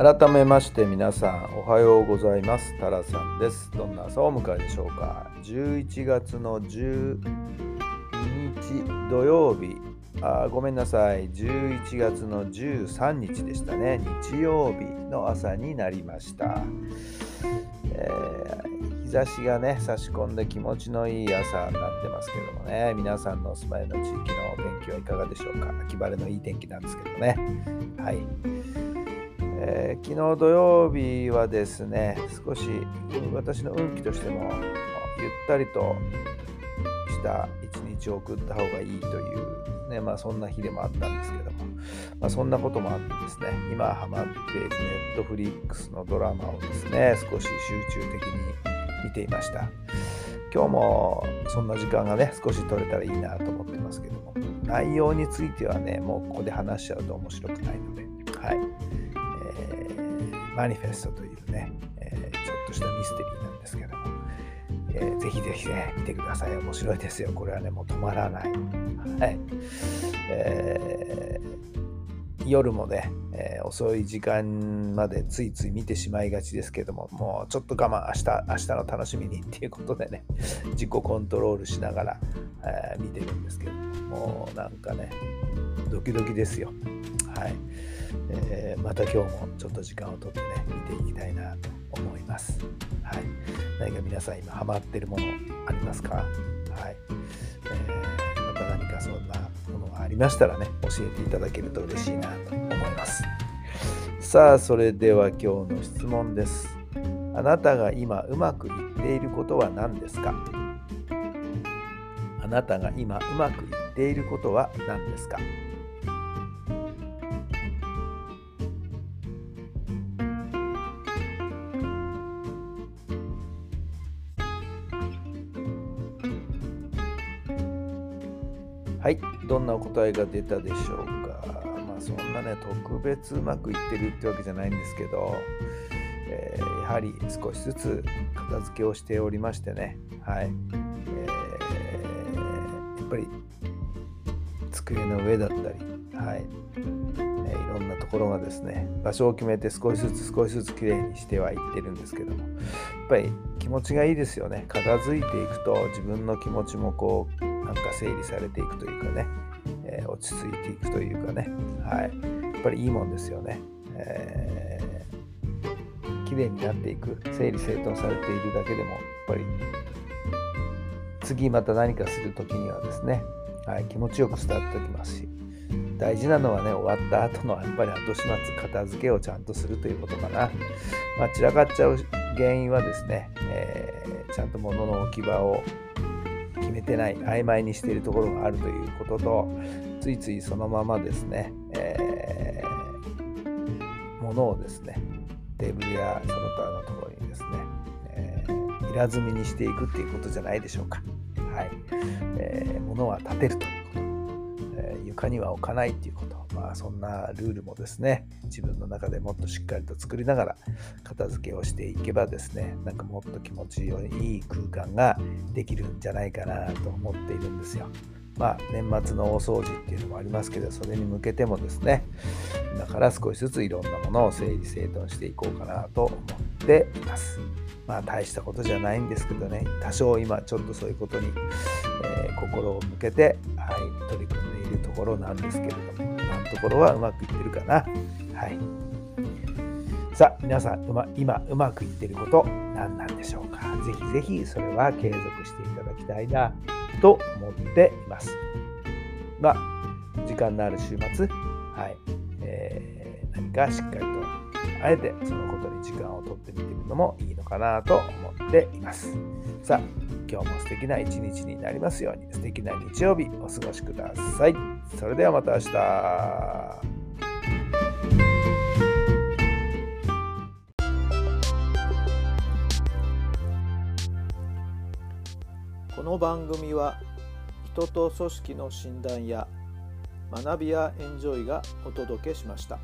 改めまして皆さんおはようございます。タラさんです。どんな朝をお迎えでしょうか。11月の12日土曜日。あごめんなさい。11月の13日でしたね。日曜日の朝になりました、えー、日差しがね差し込んで気持ちのいい朝になってますけどもね。皆さんのお住まいの地域のお天気はいかがでしょうか。秋晴れのいい天気なんですけどね。はい。えー、昨日土曜日はですね少し私の運気としてもゆったりとした一日を送った方がいいというねまあそんな日でもあったんですけども、まあ、そんなこともあってですね今ハマっているネットフリックスのドラマをですね少し集中的に見ていました。今日もそんな時間がね少し取れたらいいなと思ってますけども内容についてはねもうここで話しちゃうと面白くないのではい、マニフェストというね、えー、ちょっとしたミステリーなんですけどもえー、ぜひぜひね、見てください。面白いですよ。これはね、もう止まらない。はい。えー、夜もね、えー、遅い時間までついつい見てしまいがちですけども、もうちょっと我慢、明日、明日の楽しみにっていうことでね、自己コントロールしながら、えー、見てるんですけども、もうなんかね、ドキドキですよ。はい。えー、また今日もちょっと時間をとってね、見ていきたいなと思います。はい。何か皆さん今ハマってるものありますか？はい。えー、また何かそんなものがありましたらね、教えていただけると嬉しいなと思います。さあ、それでは今日の質問です。あなたが今うまくいっていることは何ですか？あなたが今うまくいっていることは何ですか？はい、どんなお答えが出たでしょうか。まあそんなね、特別うまくいってるってわけじゃないんですけど、えー、やはり少しずつ片付けをしておりましてね、はい。えー、やっぱり机の上だったり、はい。え、いろんなところがですね、場所を決めて少しずつ少しずつきれいにしてはいってるんですけども、やっぱり気持ちがいいですよね。片付いていくと自分の気持ちもこうなんか整理されていくというかね、えー、落ち着いていくというかね、はい、やっぱりいいもんですよね。えー、綺麗になっていく、整理整頓されているだけでも、やっぱり次また何かするときにはですね、はい、気持ちよくスタートできますし、大事なのはね、終わった後のやっぱり後始末、片付けをちゃんとするということかな。まあ、散らかっちゃう原因はですね、えー、ちゃんと物の置き場を決めてない曖昧にしているところがあるということとついついそのままですね、えー、物をですねテーブルやその他のところにですね、えー、平積みにしていくっていうことじゃないでしょうか。はいえー、物は立てると、床には置かないということまあ、そんなルールもですね自分の中でもっとしっかりと作りながら片付けをしていけばですねなんかもっと気持ちよい空間ができるんじゃないかなと思っているんですよ。まあ、年末の大掃除っていうのもありますけどそれに向けてもですね今から少しずついろんなものを整理整頓していこうかなと思っています。まあ大したことじゃないんですけどね多少今ちょっとそういうことに、えー、心を向けて、はい、取り組んでいるところなんですけれども今のところはうまくいってるかな。はい。さあ、皆さん、ま今うまくいってること何なんでしょうか。ぜひぜひそれは継続していただきたいなと思っています。まあ、時間のある週末、はいえー、何かしっかりと、あえてそのことに時間をとってみてみるのもいいかなと思っています。さあ、今日も素敵な一日になりますように、素敵な日曜日お過ごしください。それではまた明日。この番組は人と組織の診断や学びやエンジョイがお届けしました。